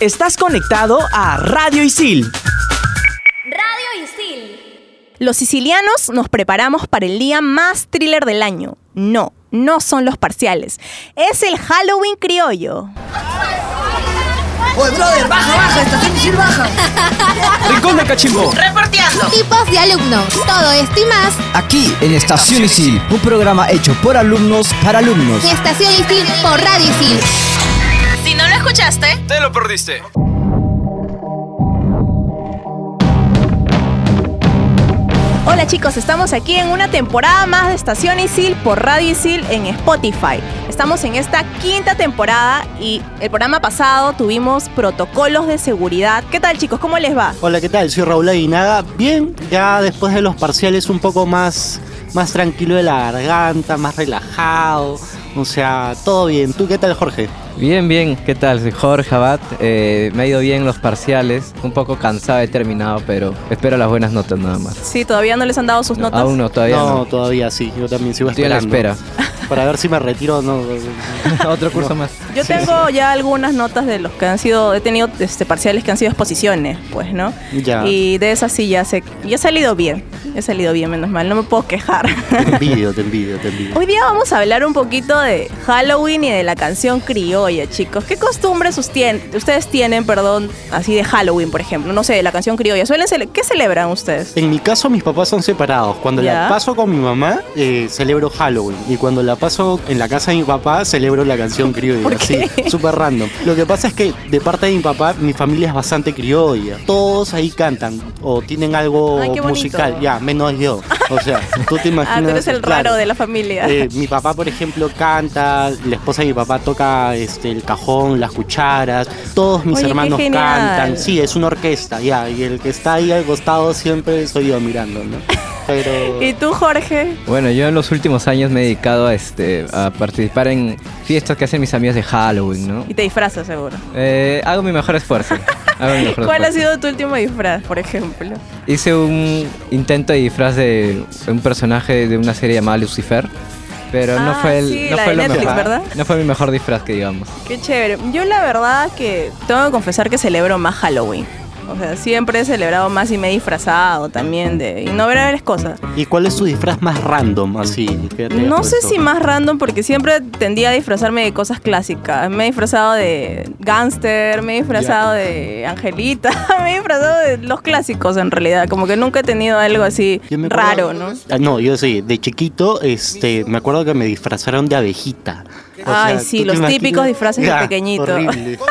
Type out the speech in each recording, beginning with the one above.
Estás conectado a Radio Isil. Radio Isil. Los sicilianos nos preparamos para el día más thriller del año. No, no son los parciales. Es el Halloween criollo. Oye, brother, baja, baja, estación Isil baja. Rincón de Cachimbo. Reporteando. Tipos de alumnos. Todo esto y más Aquí en Estación Isil, un programa hecho por alumnos para alumnos. en Estación Isil por Radio Isil. Si no lo escuchaste, Te lo perdiste. Hola chicos, estamos aquí en una temporada más de Estación Isil por Radio Isil en Spotify. Estamos en esta quinta temporada y el programa pasado tuvimos protocolos de seguridad. ¿Qué tal chicos? ¿Cómo les va? Hola, ¿qué tal? Soy Raúl Aguinaga. Bien, ya después de los parciales un poco más, más tranquilo de la garganta, más relajado. O sea, todo bien. ¿Tú qué tal, Jorge? Bien, bien, ¿qué tal? Soy Jorge Abad. Eh, me ha ido bien los parciales, un poco cansado, he terminado, pero espero las buenas notas nada más. Sí, todavía no les han dado sus notas. Aún no, todavía no, no. todavía sí. Yo también sigo Estoy a la esperando. espera. Para ver si me retiro o no. Otro curso más. Yo tengo ya algunas notas de los que han sido, he tenido este, parciales que han sido exposiciones, pues, ¿no? Ya. Y de esas sí ya sé, ya he salido bien, he salido bien, menos mal, no me puedo quejar. Te envidio, te envidio, te envidio. Hoy día vamos a hablar un poquito de Halloween y de la canción criolla, chicos. ¿Qué costumbres ustedes tienen, perdón, así de Halloween, por ejemplo? No sé, la canción criolla. ¿Suelen cele- ¿Qué celebran ustedes? En mi caso, mis papás son separados. Cuando Ya. la paso con mi mamá, eh, celebro Halloween. Y cuando la paso en la casa de mi papá, celebro la canción criolla. ¿Por qué? Así, súper random. Lo que pasa es que de parte de mi papá, mi familia es bastante criolla. Todos ahí cantan o tienen algo Ay, musical. Ya, menos yo. O sea, tú te imaginas. Ah, tú eres el claro. raro de la familia. Eh, mi papá, por ejemplo, canta, la esposa de mi papá toca este, el cajón, las cucharas, todos mis Oye, hermanos cantan. Sí, es una orquesta, ya, y el que está ahí al costado siempre soy yo mirando, ¿no? Pero... ¿Y tú, Jorge? Bueno, yo en los últimos años me he dedicado a, este, a participar en fiestas que hacen mis amigas de Halloween, ¿no? Y te disfrazas, seguro. Eh, hago mi mejor esfuerzo. Hago mi mejor ¿Cuál ha sido tu último disfraz, por ejemplo? Hice un intento de disfraz de un personaje de una serie llamada Lucifer, pero no Ah, fue el, sí, no fue lo Netflix, mejor. ¿verdad? No fue mi mejor disfraz que digamos. Qué chévere. Yo la verdad que tengo que confesar que celebro más Halloween. O sea, siempre he celebrado más y me he disfrazado también de innumerables cosas. ¿Y cuál es tu disfraz más random, así? No sé si más random porque siempre tendía a disfrazarme de cosas clásicas. Me he disfrazado de gángster, me he disfrazado de angelita, me he disfrazado de los clásicos en realidad. Como que nunca he tenido algo así raro, ¿no? Ah, no, yo sí, de chiquito, este, me acuerdo que me disfrazaron de abejita. Ay, sea, sí, ¿tú te los típicos disfraces de pequeñito. horrible.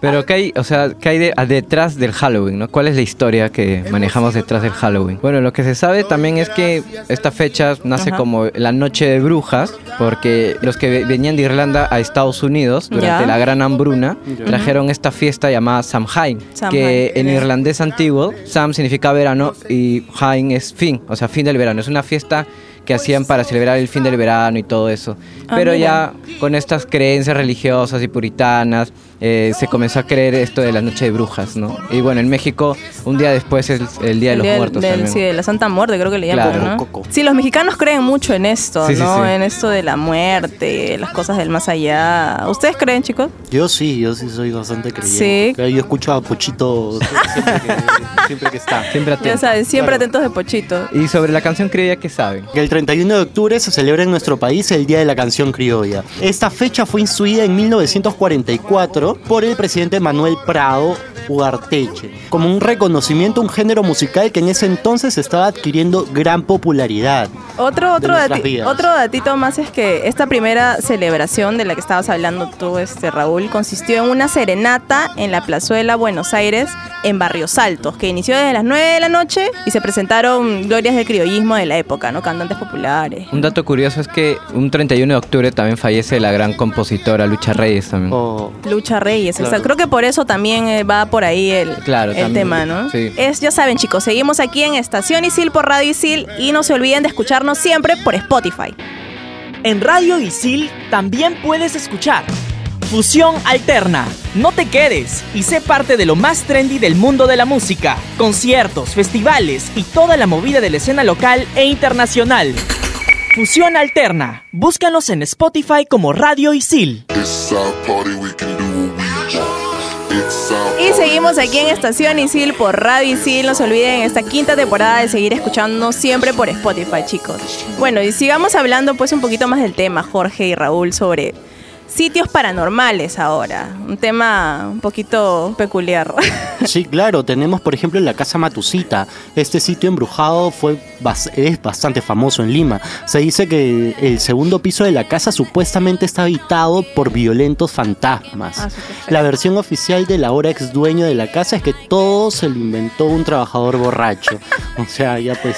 Pero ¿qué hay, o sea, qué hay de- a- detrás del Halloween, ¿no? ¿Cuál es la historia que manejamos detrás del Halloween? Bueno, lo que se sabe también es que esta fecha nace Ajá. como la noche de brujas, porque los que ve- venían de Irlanda a Estados Unidos durante Ya. la gran hambruna trajeron esta fiesta llamada Samhain, Samhain. que en irlandés antiguo Sam significa verano y Hain es fin, o sea, fin del verano. Es una fiesta que hacían para celebrar el fin del verano y todo eso. Ah, Pero ya con estas creencias religiosas y puritanas, eh, se comenzó a creer esto de la noche de brujas, ¿no? Y bueno, en México, un día después es el Día de los día Muertos del- también. Sí, de la Santa Muerte, creo que le llaman, Claro. ¿no? Coco. Sí, los mexicanos creen mucho en esto, Sí, ¿no? sí. En esto de la muerte, las cosas del más allá. ¿Ustedes creen, chicos? Yo sí, yo sí soy bastante creyente. Sí. Yo escucho a Pochito siempre que, siempre que está. Siempre Ya atento. saben, siempre Claro. atentos de Pochito. Y sobre la canción criolla, ¿qué saben? Que el 31 de octubre se celebra en nuestro país el Día de la Canción Criolla. Esta fecha fue instituida en 1944 por el presidente Manuel Prado Ugarteche, como un reconocimiento a un género musical que en ese entonces estaba adquiriendo gran popularidad. Otro, otro, nuestras dati- vidas. otro datito más es que esta primera celebración de la que estabas hablando tú, este Raúl, consistió en una serenata en la plazuela Buenos Aires, en Barrios Altos, que inició desde las 9 de la noche y se presentaron glorias del criollismo de la época, ¿no? Cantantes populares. Un dato curioso es que un 31 de octubre también fallece la gran compositora Lucha Reyes también. O Lucha Reyes, Claro. exacto. Creo que por eso también eh, va por ahí el, Claro, el también. tema, ¿no? Sí. Es, ya saben, chicos, seguimos aquí en Estación Isil por Radio Isil y no se olviden de escucharnos siempre por Spotify. En Radio Isil también puedes escuchar Fusión Alterna. No te quedes y sé parte de lo más trendy del mundo de la música, conciertos, festivales y toda la movida de la escena local e internacional. Fusión Alterna. Búscanos en Spotify como Radio Isil. Seguimos aquí en Estación Isil por Radio Isil. No se olviden en esta quinta temporada de seguir escuchándonos siempre por Spotify, chicos. Bueno, y sigamos hablando pues un poquito más del tema, Jorge y Raúl, sobre sitios paranormales ahora. Un tema un poquito peculiar. Sí, claro, tenemos por ejemplo la Casa Matusita. Este sitio embrujado fue es bastante famoso en Lima. Se dice que el segundo piso de la casa supuestamente está habitado por violentos fantasmas. Ah, la versión oficial del ahora ex dueño de la casa es que todo se lo inventó un trabajador borracho. O sea, ya pues...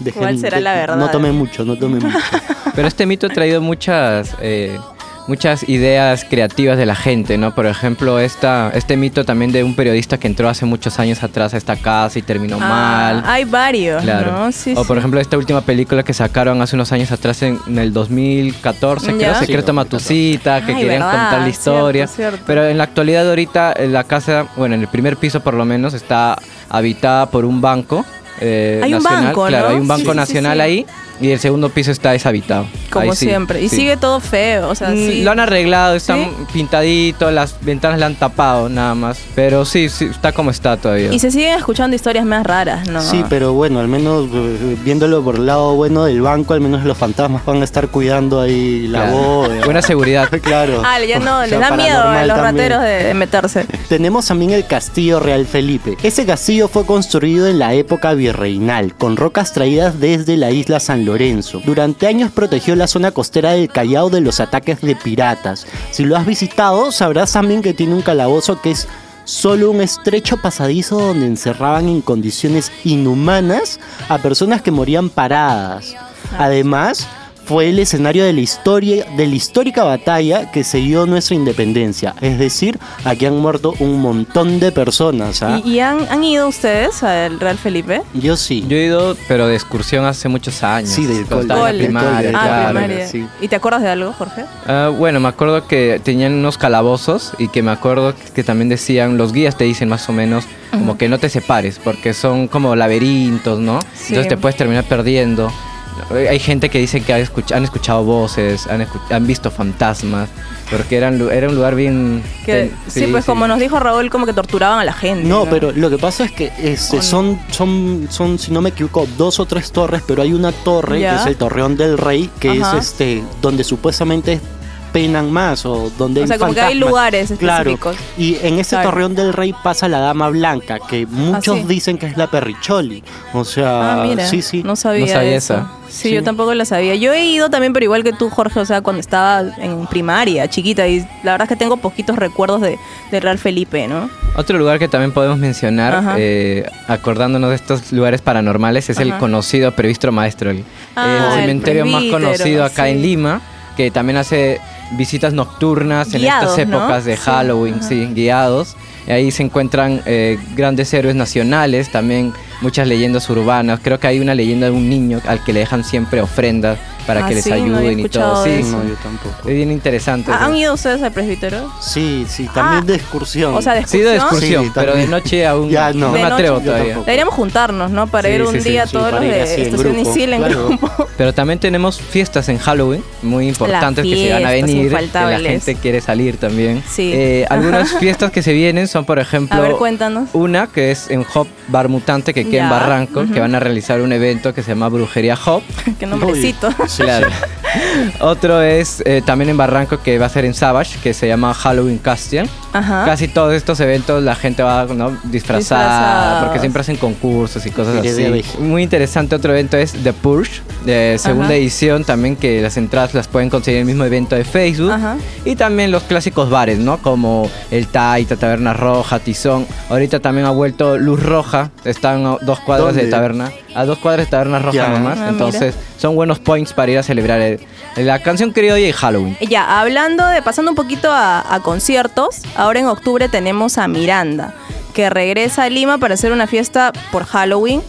dejen- ¿Cuál será la verdad? No tomen mucho, no tomen mucho. Pero este mito ha traído muchas, eh, muchas ideas creativas de la gente, ¿no? Por ejemplo, esta, este mito también de un periodista que entró hace muchos años atrás a esta casa y terminó Ah, mal. Hay varios, Claro. ¿no? Sí, o por sí. ejemplo esta última película que sacaron hace unos años atrás en, en el 2014, creo, Ya. Secreto Sí, Matusita, que Ay, querían verdad, contar la historia. cierto, cierto. Pero en la actualidad ahorita eh, la casa, bueno, en el primer piso por lo menos está habitada por un banco. eh, Hay un nacional, banco, claro, hay un banco Sí, sí, nacional sí. ahí y el segundo piso está deshabitado. Como Ahí sí, siempre. Y sí. sigue todo feo, o sea, Mm, sí. Lo han arreglado, está ¿Sí? pintadito, las ventanas le han tapado nada más. Pero sí, sí, está como está todavía. Y se siguen escuchando historias más raras, ¿no? Sí, pero bueno, al menos eh, viéndolo por el lado bueno del banco, al menos los fantasmas van a estar cuidando ahí la Claro. bóveda. Buena seguridad. claro. Ah, ya no, O les sea, da miedo a los también. rateros de, de meterse. Tenemos también el Castillo Real Felipe. Ese castillo fue construido en la época virreinal, con rocas traídas desde la isla San Lorenzo. Durante años protegió la zona costera del Callao de los ataques de piratas. Si lo has visitado, sabrás también que tiene un calabozo que es solo un estrecho pasadizo donde encerraban en condiciones inhumanas a personas que morían paradas. Además, fue el escenario de la historia de la histórica batalla que se dio nuestra independencia. Es decir, aquí han muerto un montón de personas. ¿ah? ¿Y, y han, han ido ustedes al Real Felipe? Yo sí. Yo he ido, pero de excursión hace muchos años. Sí, la Cole. primaria, ah, claro. primaria. sí. ¿Y te acuerdas de algo, Jorge? Ah, bueno, me acuerdo que tenían unos calabozos y que me acuerdo que también decían, los guías te dicen más o menos, como que no te separes, porque son como laberintos, ¿no? Sí. Entonces te puedes terminar perdiendo. Hay gente que dice que ha escuch- han escuchado voces, han, han visto fantasmas, porque eran, era un lugar bien... Que, ten- sí, pues como nos dijo Raúl, como que torturaban a la gente. No, pero lo que pasa es que este, son, son, son, si no me equivoco, dos o tres torres, pero hay una torre Ya. que es el Torreón del Rey, que Ajá. es este, donde supuestamente penan más o donde O sea, como que hay lugares Claro, específicos. y en ese Claro. Torreón del Rey pasa la Dama Blanca, que muchos sí? dicen que es la Perricholi. O sea, Ah, mira. sí, sí. No sabía, No sabía eso. esa. Sí, Sí. yo tampoco lo sabía. Yo he ido también, pero igual que tú, Jorge, o sea, cuando estaba en primaria, chiquita, y la verdad es que tengo poquitos recuerdos de, de Real Felipe, ¿no? Otro lugar que también podemos mencionar, eh, acordándonos de estos lugares paranormales, es el conocido Previstro Maestro, el, Ah, el el cementerio más conocido acá sí. en Lima, que también hace visitas nocturnas Guiados, en estas ¿no? épocas de Halloween, sí, guiados. Ahí se encuentran eh, grandes héroes nacionales, también muchas leyendas urbanas. Creo que hay una leyenda de un niño al que le dejan siempre ofrendas para Ah, que les sí, no había ayuden y todo. Sí. No, yo tampoco. es bien interesante. Ah, ¿no? ¿Han ido ustedes al presbítero? Sí, sí, también Ah, de excursión. O sea, de Sí, de excursión. excursión, Sí, pero de noche aún Ya, no. me De atrevo todavía. tampoco. Deberíamos juntarnos, ¿no? Para Sí, ir un día sí, todos los de Estación grupo, Isil en claro. grupo. Pero también tenemos fiestas en Halloween muy importantes que se van a venir, que la gente quiere salir también. Sí. Eh, algunas fiestas que se vienen son, por ejemplo, A ver, cuéntanos. una que es en Hop Bar Mutante, que queda en Barranco, que van a realizar un evento que se llama Brujería Hop. Qué nombrecito. Claro. Otro es eh, también en Barranco que va a ser en Savage, que se llama Halloween Castian. Ajá. Casi todos estos eventos la gente va ¿no? disfrazada, Disfrazados. porque siempre hacen concursos y cosas Sí, así. Muy interesante otro evento es The Purge, de segunda Ajá. edición también, que las entradas las pueden conseguir en el mismo evento de Facebook. Ajá. Y también los clásicos bares, ¿no? Como el Taita, Taberna Roja, Tizón. Ahorita también ha vuelto Luz Roja, están a dos cuadras de. Taberna. A dos cuadras de Taberna Roja Ya. nomás. Ah, Entonces son buenos points para ir a celebrar el- la canción criolla y Halloween. Ya, hablando de, pasando un poquito a, a conciertos, ahora en octubre tenemos a Miranda, que regresa a Lima para hacer una fiesta por Halloween.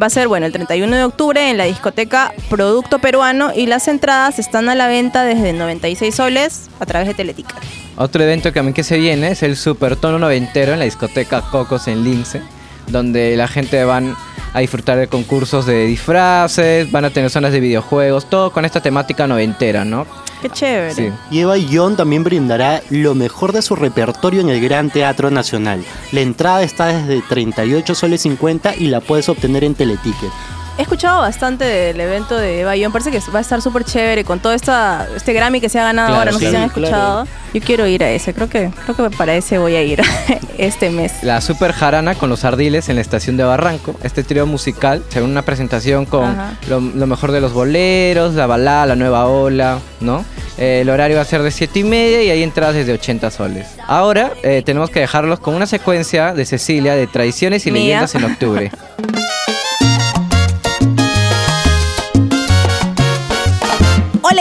Va a ser, bueno, el 31 de octubre en la discoteca Producto Peruano y las entradas están a la venta desde 96 soles a través de Teletica. Otro evento que también que se viene es el Super Tono Noventero en la discoteca Cocos en Lince, donde la gente van a disfrutar de concursos de disfraces, van a tener zonas de videojuegos, todo con esta temática noventera, ¿no? Qué chévere. Sí. Y Eva Young también brindará lo mejor de su repertorio en el Gran Teatro Nacional. La entrada está desde 38 soles 50 y la puedes obtener en Teleticket. He escuchado bastante del evento de Eva Young, parece que va a estar súper chévere con todo esta, este Grammy que se ha ganado Claro, ahora, no sé si claro, han escuchado. Yo quiero ir a ese, creo que, creo que para ese voy a ir este mes. La Super Jarana con los Ardiles en la estación de Barranco. Este trío musical, según una presentación con lo, lo mejor de los boleros, la balada, la nueva ola, ¿no? Eh, el horario va a ser de 7 y media y hay entradas desde 80 soles. Ahora eh, tenemos que dejarlos con una secuencia de Cecilia de tradiciones y Mía. leyendas en octubre.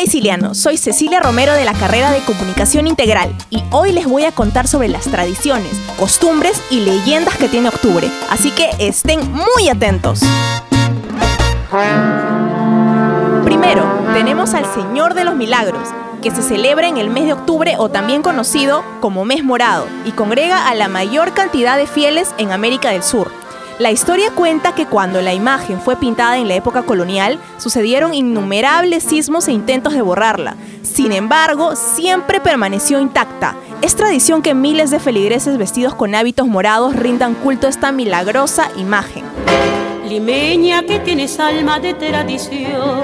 Hola soy Cecilia Romero de la carrera de Comunicación Integral y hoy les voy a contar sobre las tradiciones, costumbres y leyendas que tiene octubre, así que estén muy atentos. Primero, tenemos al Señor de los Milagros, que se celebra en el mes de octubre o también conocido como mes morado y congrega a la mayor cantidad de fieles en América del Sur. La historia cuenta que cuando la imagen fue pintada en la época colonial, sucedieron innumerables sismos e intentos de borrarla. Sin embargo, siempre permaneció intacta. Es tradición que miles de feligreses vestidos con hábitos morados rindan culto a esta milagrosa imagen. Limeña que tienes alma de tradición.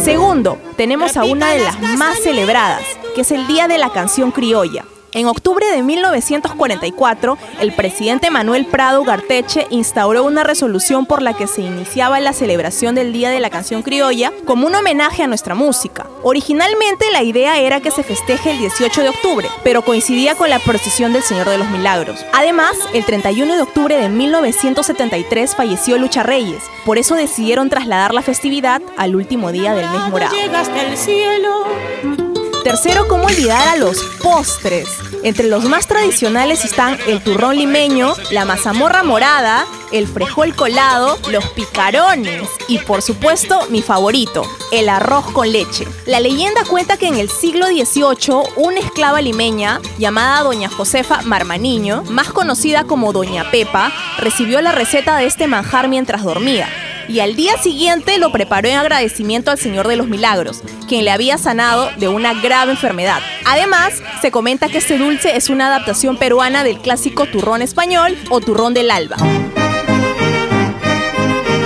Segundo, tenemos a una de las más celebradas, que es el Día de la Canción Criolla. En octubre de 1944, el presidente Manuel Prado Garteche instauró una resolución por la que se iniciaba la celebración del Día de la Canción Criolla como un homenaje a nuestra música. Originalmente la idea era que se festeje el 18 de octubre, pero coincidía con la procesión del Señor de los Milagros. Además, el 31 de octubre de 1973 falleció Lucha Reyes, por eso decidieron trasladar la festividad al último día del mes morado. Tercero, ¿cómo olvidar a los postres? Entre los más tradicionales están el turrón limeño, la mazamorra morada, el frejol colado, los picarones y por supuesto mi favorito, el arroz con leche. La leyenda cuenta que en el siglo XVIII una esclava limeña llamada Doña Josefa Marmaniño, más conocida como Doña Pepa, recibió la receta de este manjar mientras dormía y al día siguiente lo preparó en agradecimiento al Señor de los Milagros, quien le había sanado de una grave enfermedad. Además, se comenta que este dulce es una adaptación peruana del clásico turrón español o turrón del alba.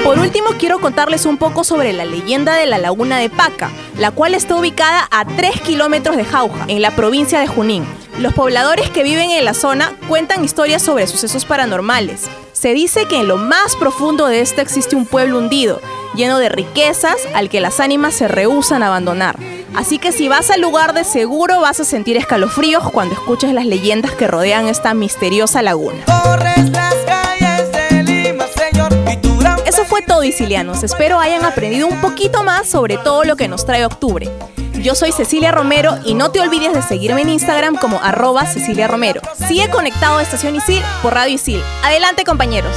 Por último, quiero contarles un poco sobre la leyenda de la laguna de Paca, la cual está ubicada a 3 kilómetros de Jauja, en la provincia de Junín. Los pobladores que viven en la zona cuentan historias sobre sucesos paranormales. Se dice que en lo más profundo de esta existe un pueblo hundido, lleno de riquezas al que las ánimas se rehúsan a abandonar. Así que si vas al lugar de seguro vas a sentir escalofríos cuando escuches las leyendas que rodean esta misteriosa laguna. Eso fue todo, Isilianos. Espero hayan aprendido un poquito más sobre todo lo que nos trae octubre. Yo soy Cecilia Romero y no te olvides de seguirme en Instagram como arroba Cecilia Romero. Sigue conectado a Estación Isil por Radio Isil. Adelante compañeros.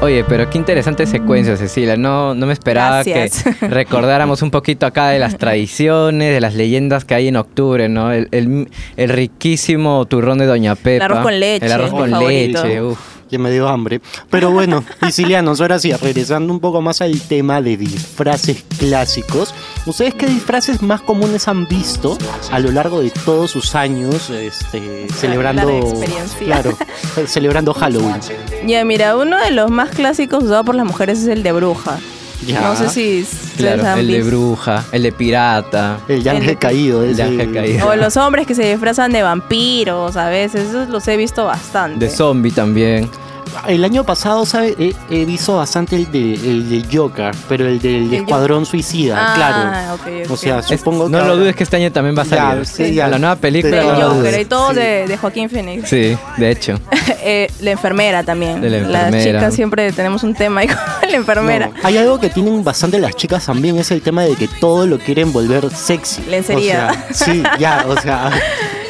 Oye, pero qué interesante secuencia, Cecilia. No, no me esperaba Gracias. que recordáramos un poquito acá de las tradiciones, de las leyendas que hay en octubre, ¿no? El, el- el riquísimo turrón de Doña Pepa. arroz con leche, El arroz con leche, uf. Ya me dio hambre. Pero bueno, sicilianos, ahora sí, regresando un poco más al tema de disfraces clásicos. ¿Ustedes qué disfraces más comunes han visto a lo largo de todos sus años este, celebrando, claro, celebrando Halloween? Ya, mira, uno de los más clásicos usado por las mujeres es el de bruja. Ya. No sé si Claro, han el de bruja, el de pirata. El de ángel El- caído. el ángel caído. O los hombres que se disfrazan de vampiros a veces, esos los he visto bastante. De zombie también. El año pasado, ¿sabe? He, he visto bastante el de, el de Joker, pero el del El Escuadrón Suicida, Ah, claro. ok, ok. O sea, Es- supongo no que... lo dudes que este año también va a Ya, salir. sí, ya. La nueva película. De no Joker dudes. y todo Sí. de, de Joaquín Phoenix. Sí, de hecho. Eh, la enfermera también. De la Las enfermera. chicas siempre tenemos un tema ahí con la enfermera. No, Hay algo que tienen bastante las chicas también, es el tema de que todo lo quieren volver sexy. Lencería. O sea, sí, ya, o sea,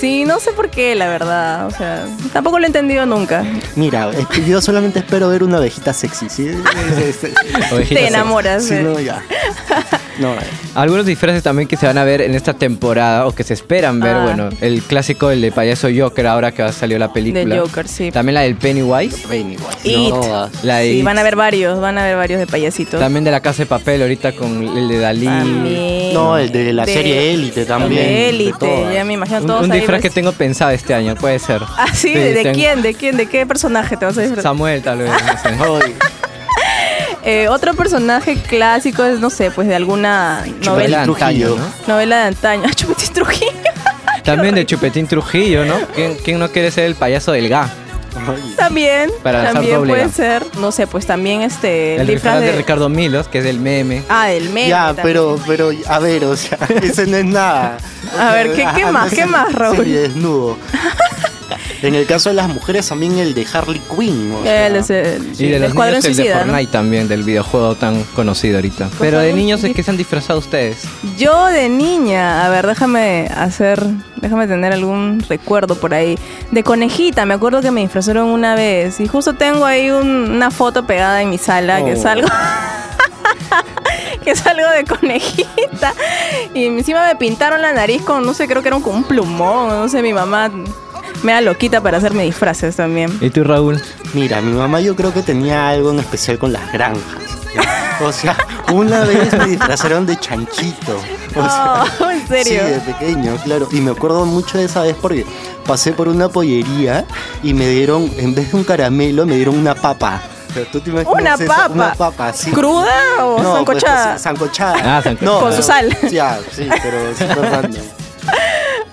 Sí, no sé por qué, la verdad. O sea, tampoco lo he entendido nunca. mira, yo solamente espero ver una ovejita sexy, ¿sí? Te enamoras. sí, eh. no, ya. No, Algunos disfraces también que se van a ver en esta temporada o que se esperan ver, Ah. bueno, el clásico, el de payaso Joker, ahora que salió la película. De Joker, sí. También la del Pennywise. It. La de Sí, It. van a ver varios, van a ver varios de payasitos. También de la casa de papel, ahorita con el de Dalí. También. No, el de la De- serie Élite también. El de Élite, ya me imagino Un, todos un ahí disfraz que tengo pensado este año, puede ser. Ah, sí, ¿de, de tengo- quién? ¿De quién? ¿De qué personaje te vas a disfrazar? Samuel, tal vez. No sé. Eh, otro personaje clásico es, no sé, pues de alguna Novela novela, de antaño, Trujillo. ¿no? novela de antaño. Ah, Chupetín Trujillo. También de Chupetín Trujillo, ¿no? ¿Quién, quién no quiere ser el payaso del GA? También, Para también doble puede ser. No sé, pues también este El disfraz de Ricardo Milos, que es del meme. Ah, el meme. Ya, también. pero, pero, a ver, o sea, ese no es nada. A ver, ¿qué- qué ah, más? ¿Qué más, Raúl? semidesnudo. En el caso de las mujeres, también el de Harley Quinn. o sea. El, ese- Y de el los niños el de. Fortnite también, del videojuego tan conocido ahorita. Pero de niños, ¿de dif- qué se han disfrazado ustedes? Yo de niña, a ver, déjame hacer, déjame tener algún recuerdo por ahí. De conejita, me acuerdo que me disfrazaron una vez y justo tengo ahí un- una foto pegada en mi sala que es Oh. algo... que es algo de conejita. Y encima me pintaron la nariz con, no sé, creo que era con un plumón, no sé, mi mamá me da loquita para hacerme disfraces también. ¿Y tú, Raúl? Mira, mi mamá yo creo que tenía algo en especial con las granjas. O sea, una vez me disfrazaron de chanchito. O sea, Oh, ¿en serio? Sí, de pequeño, claro. Y me acuerdo mucho de esa vez porque pasé por una pollería y me dieron, en vez de un caramelo, me dieron una papa. ¿tú te imaginas Una eso? papa. Una papa, sí. ¿Cruda o No, pues, sancochada? pues, sancochada. Ah, sancochada. Con su sal. Ya, sí, pero súper random.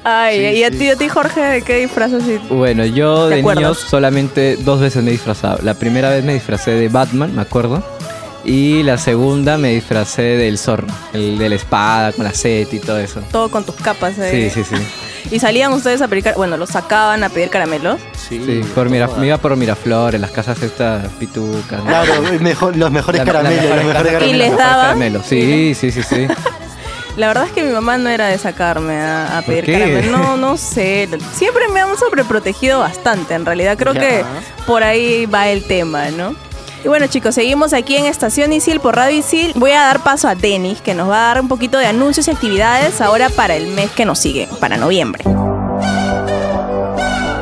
Ay, Sí, y a sí. ti, a ti, Jorge, ¿de qué disfrazas? Bueno, yo ¿Te de acuerdas? niños solamente dos veces me he disfrazado. La primera vez me disfracé de Batman, me acuerdo. Y la segunda me disfracé del zorro, el de la espada con la set y todo eso. Todo con tus capas. eh. Sí, sí, sí. Y salían ustedes a pedir, bueno, los sacaban a pedir caramelos. Sí, Sí, por Mira- todas. me iba por Miraflores, las casas estas pitucas. ¿no? Claro, mejor- los mejores La- la caramelos, mejor los mejores caramelos. Y les los mejores daban. caramelos. Sí, sí, sí, sí. La verdad es que mi mamá no era de sacarme a, a ¿Por pedir qué? caramelos. No, no sé. Siempre me han sobreprotegido bastante. En realidad creo Ya. que por ahí va el tema, ¿no? Y bueno chicos, seguimos aquí en Estación Isil por Radio Isil. Voy a dar paso a Denis, que nos va a dar un poquito de anuncios y actividades ahora para el mes que nos sigue, para noviembre.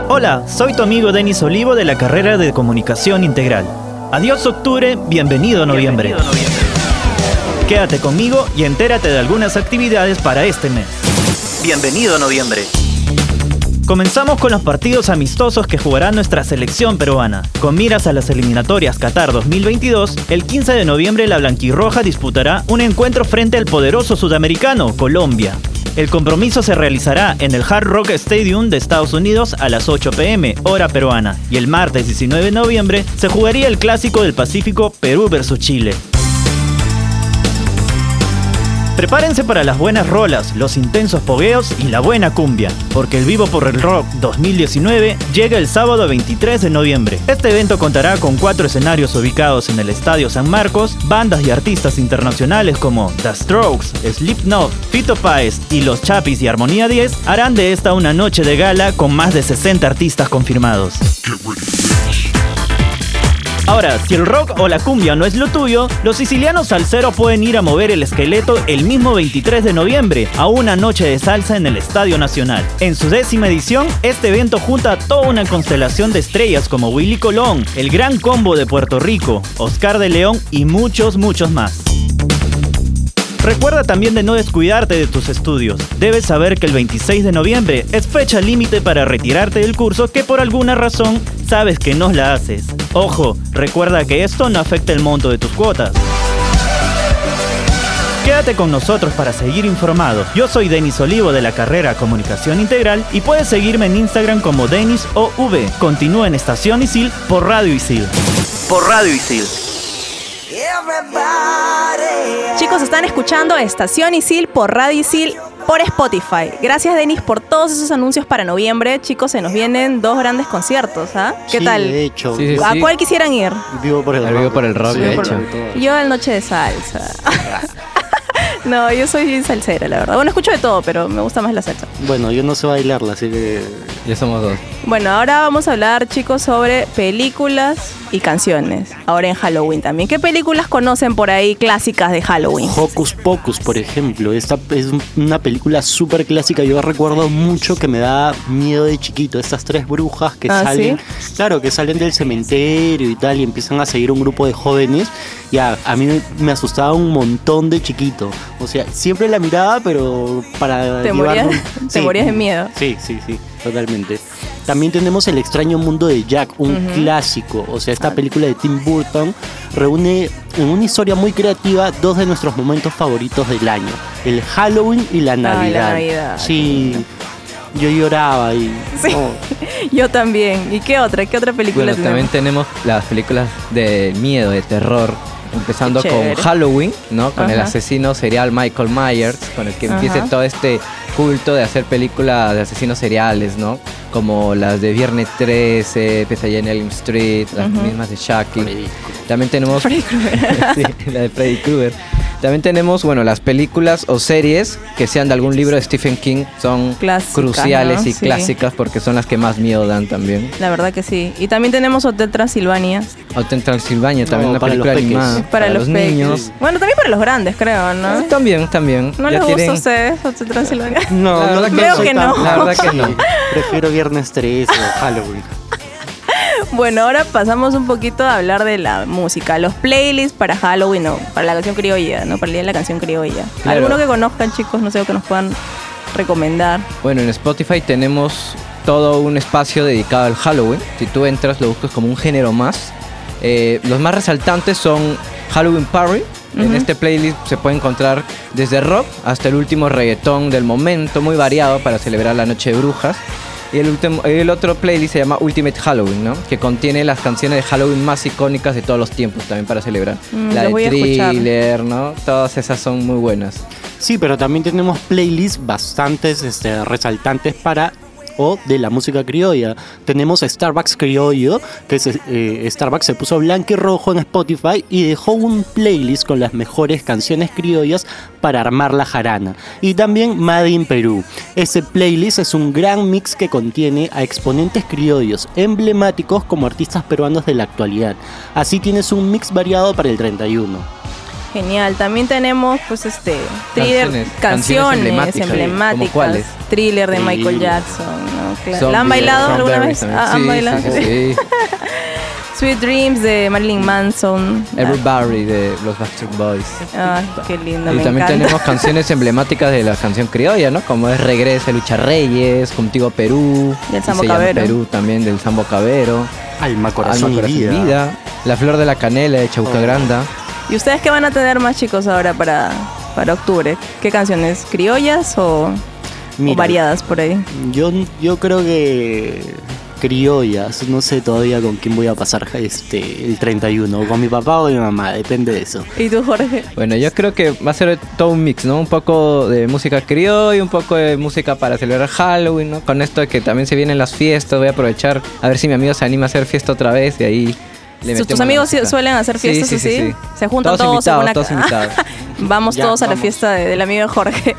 Hola, soy tu amigo Denis Olivo de la carrera de Comunicación Integral. Adiós octubre, bienvenido noviembre. Quédate conmigo y entérate de algunas actividades para este mes. Bienvenido noviembre. Comenzamos con los partidos amistosos que jugará nuestra selección peruana. Con miras a las eliminatorias Qatar 2022, el 15 de noviembre la Blanquirroja disputará un encuentro frente al poderoso sudamericano, Colombia. El compromiso se realizará en el Hard Rock Stadium de Estados Unidos a las 8 pm, hora peruana, y el martes 19 de noviembre se jugaría el clásico del Pacífico Perú vs Chile. Prepárense para las buenas rolas, los intensos pogueos y la buena cumbia, porque el Vivo por el Rock 2019 llega el sábado 23 de noviembre. Este evento contará con cuatro escenarios ubicados en el Estadio San Marcos, bandas y artistas internacionales como The Strokes, Slipknot, Fito Páez y Los Chapis y Armonía 10 harán de esta una noche de gala con más de 60 artistas confirmados. Ahora, si el rock o la cumbia no es lo tuyo, los sicilianos salseros pueden ir a mover el esqueleto el mismo 23 de noviembre a una noche de salsa en el Estadio Nacional. En su décima edición, este evento junta a toda una constelación de estrellas como Willy Colón, el Gran Combo de Puerto Rico, Oscar de León y muchos, muchos más. Recuerda también de no descuidarte de tus estudios. Debes saber que el 26 de noviembre es fecha límite para retirarte del curso que por alguna razón sabes que no la haces. Ojo, recuerda que esto no afecta el monto de tus cuotas. Quédate con nosotros para seguir informado. Yo soy Denis Olivo de la carrera Comunicación Integral y puedes seguirme en Instagram como Denis OV. Continúa en Estación Isil por Radio Isil. Por Radio Isil. Chicos, están escuchando Estación Isil por Radio Isil por Spotify. Gracias, Denis, por todos esos anuncios para noviembre. Chicos, se nos vienen dos grandes conciertos, ¿ah? ¿Qué Sí, tal? De hecho, Sí, sí, ¿A sí. cuál quisieran ir? vivo por el El rock. Vivo por el rock, de hecho. Yo al Noche de Salsa. no, yo soy salsera, la verdad. Bueno, escucho de todo, pero me gusta más la salsa. Bueno, yo no sé bailarla, así que Ya somos dos. Bueno, ahora vamos a hablar, chicos, sobre películas y canciones. Ahora en Halloween también. ¿Qué películas conocen por ahí clásicas de Halloween? Hocus Pocus, por ejemplo. Esta es una película súper clásica. Yo recuerdo mucho que me da miedo de chiquito. Estas tres brujas que Ah, salen, claro, que salen del cementerio y tal, y empiezan a seguir un grupo de jóvenes. Ya, a mí me- asustaba un montón de chiquito. O sea, siempre la miraba, pero para Te morías- te morías de miedo. Sí, sí, sí, totalmente. También tenemos El extraño mundo de Jack, un clásico. O sea, esta película de Tim Burton reúne en una historia muy creativa dos de nuestros momentos favoritos del año: el Halloween y la la Navidad. Navidad, Sí, yo lloraba y. Sí. oh, Yo también. ¿Y qué otra? ¿Qué otra película Bueno, también tenemos? las películas de miedo, de terror. Empezando con. Halloween, ¿no? Con el asesino serial Michael Myers, con el que empieza todo este culto de hacer películas de asesinos seriales, ¿no? Como las de Viernes 13, Pesadilla en Elm Street, las Ujú. mismas de Chucky. También tenemos Freddy Krueger. Sí, la de Freddy Krueger. También tenemos, bueno, las películas o series que sean de algún libro de Stephen King son Clásicas, cruciales ¿no? y Sí. clásicas porque son las que más miedo dan también. La verdad que sí. Y también tenemos Hotel Transilvania. Hotel Transilvania, también No, una para película los animada. Para, los, peques. niños. Bueno, también para los grandes, creo, ¿no? Ah, También, también. ¿No Ya les gusta tienen- a ustedes Hotel Transilvania? No, La no, verdad que Creo que no. La verdad que no. Prefiero Viernes 13 o Halloween. Bueno, ahora pasamos un poquito a hablar de la música, los playlists para Halloween o para la canción criolla, ¿no? Para el día de la canción criolla. Claro. Alguno que conozcan, chicos, no sé, o que nos puedan recomendar. Bueno, en Spotify tenemos todo un espacio dedicado al Halloween. Si tú entras, lo buscas como un género más. Eh, los más resaltantes son Halloween Party. En este playlist se puede encontrar desde rock hasta el último reggaetón del momento, muy variado para celebrar la noche de brujas. Y el, otro playlist se llama Ultimate Halloween, ¿no? Que contiene las canciones de Halloween más icónicas de todos los tiempos también para celebrar. Mm, la de voy a escuchar. Thriller, ¿no? Todas esas son muy buenas. Sí, pero también tenemos playlists bastantes este, resaltantes para o de la música criolla. Tenemos Starbucks Criollo, que eh, Starbucks se puso blanco y rojo en Spotify y dejó un playlist con las mejores canciones criollas para armar la jarana. Y también Made in Perú. Ese playlist es un gran mix que contiene a exponentes criollos emblemáticos como artistas peruanos de la actualidad. Así tienes un mix variado para el 31. Genial. También tenemos, pues, este, thriller, Canciones, emblemáticas. emblemáticas. ¿Como cuáles? Thriller de Sí. Michael Jackson, ¿no? Claro. ¿La han bailado alguna vez? Ah, ¿Han Sí, bailado? sí, sí, sí. Sweet Dreams de Marilyn Manson. Everybody de los Backstreet Boys. Ay, qué lindo, y me también encanta. tenemos canciones emblemáticas de la canción criolla, ¿no? Como es Regresa, Lucha Reyes, Contigo Perú. Del Sambo Cabero. Perú también, del Sambo Cabero. Alma, corazón, Alma, y Corazón, vida. Vida. La Flor de la Canela de Chauca Oh. ¿Y ustedes qué van a tener más chicos ahora para, para octubre? ¿Qué canciones? ¿Criollas o, o variadas por ahí? Yo, yo creo que criollas, no sé todavía con quién voy a pasar este el 31, o con mi papá o mi mamá, depende de eso. ¿Y tú, Jorge? Bueno, yo creo que va a ser todo un mix, ¿no? Un poco de música criolla, un poco de música para celebrar Halloween, ¿no? Con esto de que también se vienen las fiestas, voy a aprovechar a ver si mi amigo se anima a hacer fiesta otra vez y ahí le ¿Tus- metemos ¿Tus la amigos suelen hacer fiestas sí, sí, así? sí. ¿Se juntan Todos todos, en una todos invitados. Vamos Ya, todos a la fiesta de- del amigo de Jorge.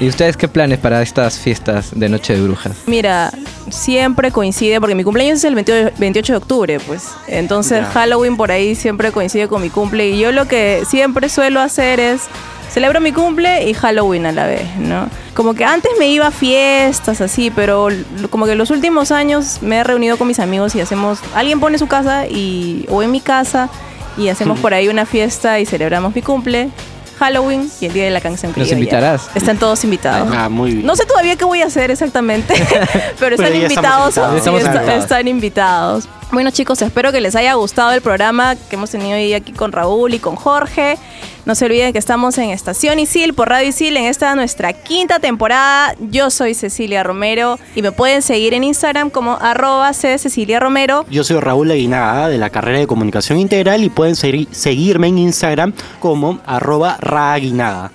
¿Y ustedes qué planes para estas fiestas de Noche de Brujas? Mira, siempre coincide, porque mi cumpleaños es el 28 28 de octubre, pues. Entonces Ya. Halloween por ahí siempre coincide con mi cumple. Y yo lo que siempre suelo hacer es celebro mi cumple y Halloween a la vez, ¿no? Como que antes me iba a fiestas así, pero como que los últimos años me he reunido con mis amigos y hacemos, alguien pone su casa y o en mi casa y hacemos por ahí una fiesta y celebramos mi cumple. Halloween y el día de la canción ¿Nos criolla. invitarás? Están todos invitados. Ah, muy bien. No sé todavía qué voy a hacer exactamente, pero están ya estamos invitados. invitados. sí, Estamos está- invitados. están invitados. Bueno chicos, espero que les haya gustado el programa que hemos tenido hoy aquí con Raúl y con Jorge. No se olviden que estamos en Estación Isil por Radio Isil en esta nuestra quinta temporada. Yo soy Cecilia Romero y me pueden seguir en Instagram como arroba Cecilia Romero. Yo soy Raúl Aguinaga de la carrera de Comunicación Integral y pueden segui- seguirme en Instagram como arroba raaguinaga.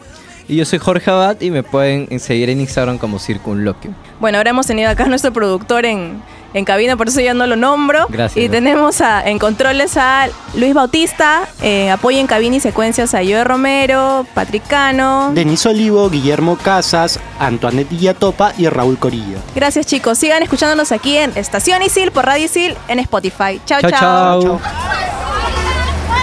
Y yo soy Jorge Abad y me pueden seguir en Instagram como Circunloquio. Bueno, ahora hemos tenido acá a nuestro productor en, en cabina, por eso ya no lo nombro. Gracias. Y tenemos a, en controles a Luis Bautista, en apoyo en cabina y secuencias a Joe Romero, Patricano. Denis Olivo, Guillermo Casas, Antoinette Villatopa y Raúl Corilla. Gracias chicos, sigan escuchándonos aquí en Estación Isil por Radio Isil en Spotify. Chao, Chao, chao.